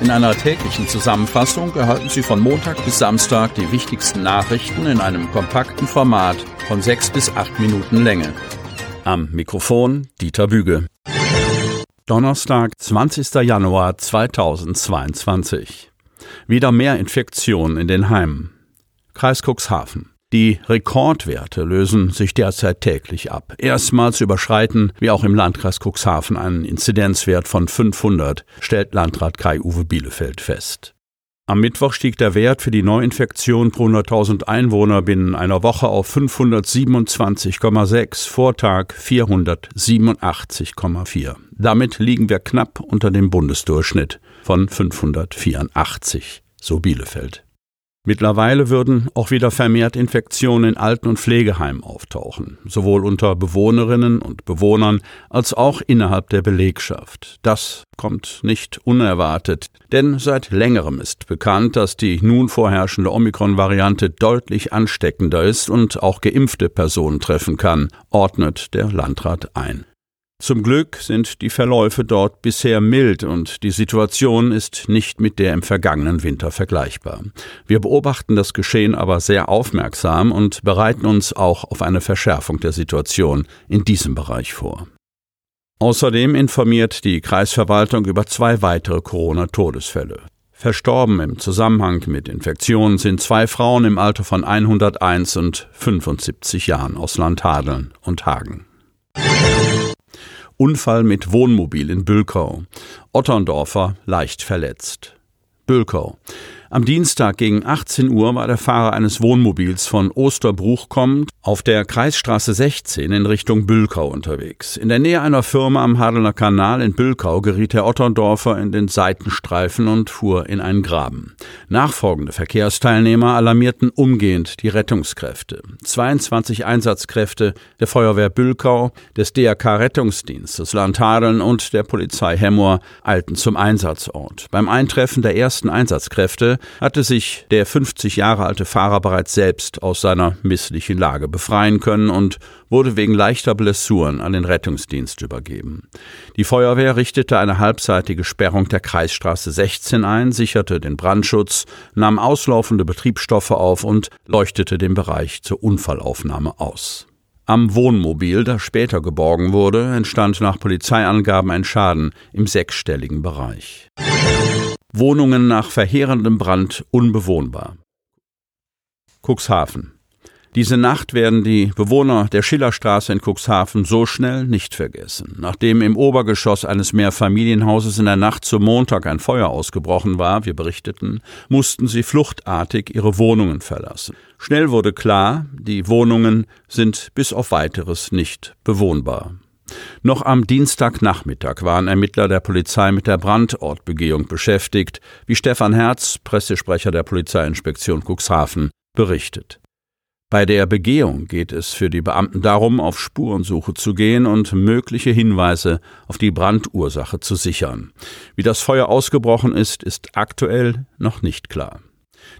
In einer täglichen Zusammenfassung erhalten Sie von Montag bis Samstag die wichtigsten Nachrichten in einem kompakten Format von sechs bis acht Minuten Länge. Am Mikrofon Dieter Büge. Donnerstag, 20. Januar 2022. Wieder mehr Infektionen in den Heimen. Kreis Cuxhaven. Die Rekordwerte lösen sich derzeit täglich ab. Erstmals überschreiten wir auch im Landkreis Cuxhaven einen Inzidenzwert von 500, stellt Landrat Kai-Uwe Bielefeld fest. Am Mittwoch stieg der Wert für die Neuinfektion pro 100.000 Einwohner binnen einer Woche auf 527,6, Vortag 487,4. Damit liegen wir knapp unter dem Bundesdurchschnitt von 584, so Bielefeld. Mittlerweile würden auch wieder vermehrt Infektionen in Alten- und Pflegeheimen auftauchen, sowohl unter Bewohnerinnen und Bewohnern als auch innerhalb der Belegschaft. Das kommt nicht unerwartet, denn seit längerem ist bekannt, dass die nun vorherrschende Omikron-Variante deutlich ansteckender ist und auch geimpfte Personen treffen kann, ordnet der Landrat ein. Zum Glück sind die Verläufe dort bisher mild und die Situation ist nicht mit der im vergangenen Winter vergleichbar. Wir beobachten das Geschehen aber sehr aufmerksam und bereiten uns auch auf eine Verschärfung der Situation in diesem Bereich vor. Außerdem informiert die Kreisverwaltung über zwei weitere Corona-Todesfälle. Verstorben im Zusammenhang mit Infektionen sind zwei Frauen im Alter von 101 und 75 Jahren aus Landhadeln und Hagen. Unfall mit Wohnmobil in Bülkau. Otterndorfer leicht verletzt. Bülkau. Am Dienstag gegen 18 Uhr war der Fahrer eines Wohnmobils von Osterbruch kommend auf der Kreisstraße 16 in Richtung Bülkau unterwegs. In der Nähe einer Firma am Hadener Kanal in Bülkau geriet der Otterndorfer in den Seitenstreifen und fuhr in einen Graben. Nachfolgende Verkehrsteilnehmer alarmierten umgehend die Rettungskräfte. 22 Einsatzkräfte der Feuerwehr Bülkau, des DRK Rettungsdienstes Landhadeln und der Polizei Hemmoor eilten zum Einsatzort. Beim Eintreffen der ersten Einsatzkräfte hatte sich der 50 Jahre alte Fahrer bereits selbst aus seiner misslichen Lage befreien können und wurde wegen leichter Blessuren an den Rettungsdienst übergeben. Die Feuerwehr richtete eine halbseitige Sperrung der Kreisstraße 16 ein, sicherte den Brandschutz, nahm auslaufende Betriebsstoffe auf und leuchtete den Bereich zur Unfallaufnahme aus. Am Wohnmobil, das später geborgen wurde, entstand nach Polizeiangaben ein Schaden im sechsstelligen Bereich. Wohnungen nach verheerendem Brand unbewohnbar. Cuxhaven. Diese Nacht werden die Bewohner der Schillerstraße in Cuxhaven so schnell nicht vergessen. Nachdem im Obergeschoss eines Mehrfamilienhauses in der Nacht zum Montag ein Feuer ausgebrochen war, wir berichteten, mussten sie fluchtartig ihre Wohnungen verlassen. Schnell wurde klar, die Wohnungen sind bis auf weiteres nicht bewohnbar. Noch am Dienstagnachmittag waren Ermittler der Polizei mit der Brandortbegehung beschäftigt, wie Stefan Herz, Pressesprecher der Polizeiinspektion Cuxhaven, berichtet. Bei der Begehung geht es für die Beamten darum, auf Spurensuche zu gehen und mögliche Hinweise auf die Brandursache zu sichern. Wie das Feuer ausgebrochen ist, ist aktuell noch nicht klar.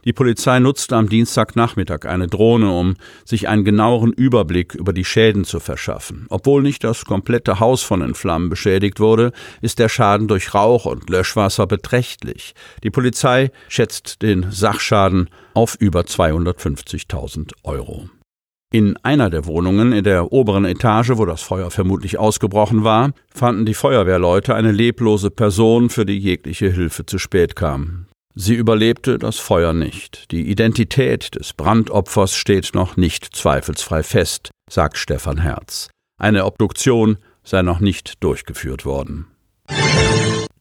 Die Polizei nutzte am Dienstagnachmittag eine Drohne, um sich einen genaueren Überblick über die Schäden zu verschaffen. Obwohl nicht das komplette Haus von den Flammen beschädigt wurde, ist der Schaden durch Rauch und Löschwasser beträchtlich. Die Polizei schätzt den Sachschaden auf über 250.000 Euro. In einer der Wohnungen in der oberen Etage, wo das Feuer vermutlich ausgebrochen war, fanden die Feuerwehrleute eine leblose Person, für die jegliche Hilfe zu spät kam. Sie überlebte das Feuer nicht. Die Identität des Brandopfers steht noch nicht zweifelsfrei fest, sagt Stefan Herz. Eine Obduktion sei noch nicht durchgeführt worden.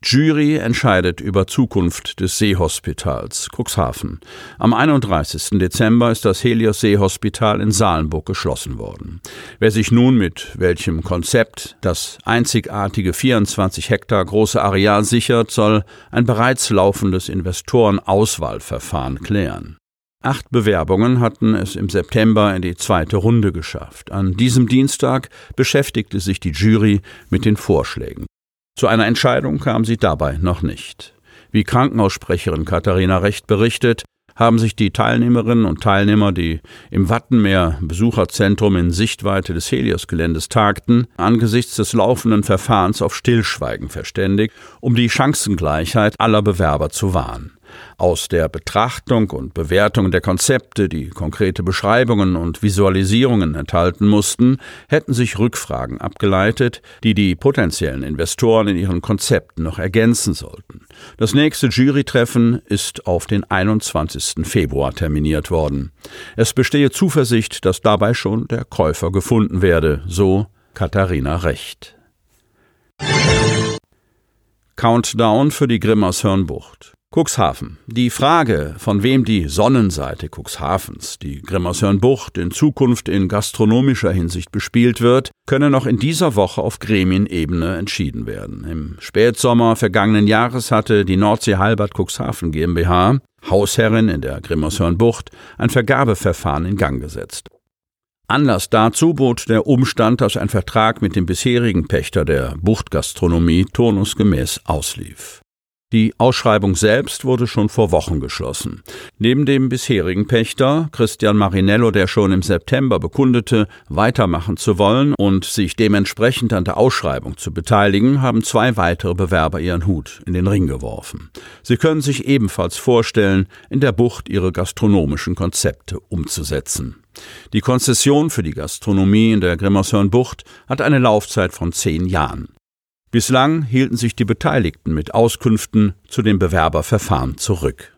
Jury entscheidet über Zukunft des Seehospitals Cuxhaven. Am 31. Dezember ist das Helios Seehospital in Salenburg geschlossen worden. Wer sich nun mit welchem Konzept das einzigartige 24 Hektar große Areal sichert, soll ein bereits laufendes Investorenauswahlverfahren klären. Acht Bewerbungen hatten es im September in die zweite Runde geschafft. An diesem Dienstag beschäftigte sich die Jury mit den Vorschlägen. Zu einer Entscheidung kam sie dabei noch nicht. Wie Krankenhaussprecherin Katharina Recht berichtet, haben sich die Teilnehmerinnen und Teilnehmer, die im Wattenmeer Besucherzentrum in Sichtweite des Helios-Geländes tagten, angesichts des laufenden Verfahrens auf Stillschweigen verständigt, um die Chancengleichheit aller Bewerber zu wahren. Aus der Betrachtung und Bewertung der Konzepte, die konkrete Beschreibungen und Visualisierungen enthalten mussten, hätten sich Rückfragen abgeleitet, die die potenziellen Investoren in ihren Konzepten noch ergänzen sollten. Das nächste Jurytreffen ist auf den 21. Februar terminiert worden. Es bestehe Zuversicht, dass dabei schon der Käufer gefunden werde, so Katharina Recht. Countdown für die Grimmershörnbucht. Cuxhaven. Die Frage, von wem die Sonnenseite Cuxhavens, die Grimmershörnbucht, in Zukunft in gastronomischer Hinsicht bespielt wird, könne noch in dieser Woche auf Gremienebene entschieden werden. Im Spätsommer vergangenen Jahres hatte die Nordsee Halbert Cuxhaven GmbH, Hausherrin in der Grimmershörnbucht, ein Vergabeverfahren in Gang gesetzt. Anlass dazu bot der Umstand, dass ein Vertrag mit dem bisherigen Pächter der Buchtgastronomie turnusgemäß auslief. Die Ausschreibung selbst wurde schon vor Wochen geschlossen. Neben dem bisherigen Pächter, Christian Marinello, der schon im September bekundete, weitermachen zu wollen und sich dementsprechend an der Ausschreibung zu beteiligen, haben zwei weitere Bewerber ihren Hut in den Ring geworfen. Sie können sich ebenfalls vorstellen, in der Bucht ihre gastronomischen Konzepte umzusetzen. Die Konzession für die Gastronomie in der Grimmershörnbucht hat eine Laufzeit von zehn Jahren. Bislang hielten sich die Beteiligten mit Auskünften zu dem Bewerberverfahren zurück.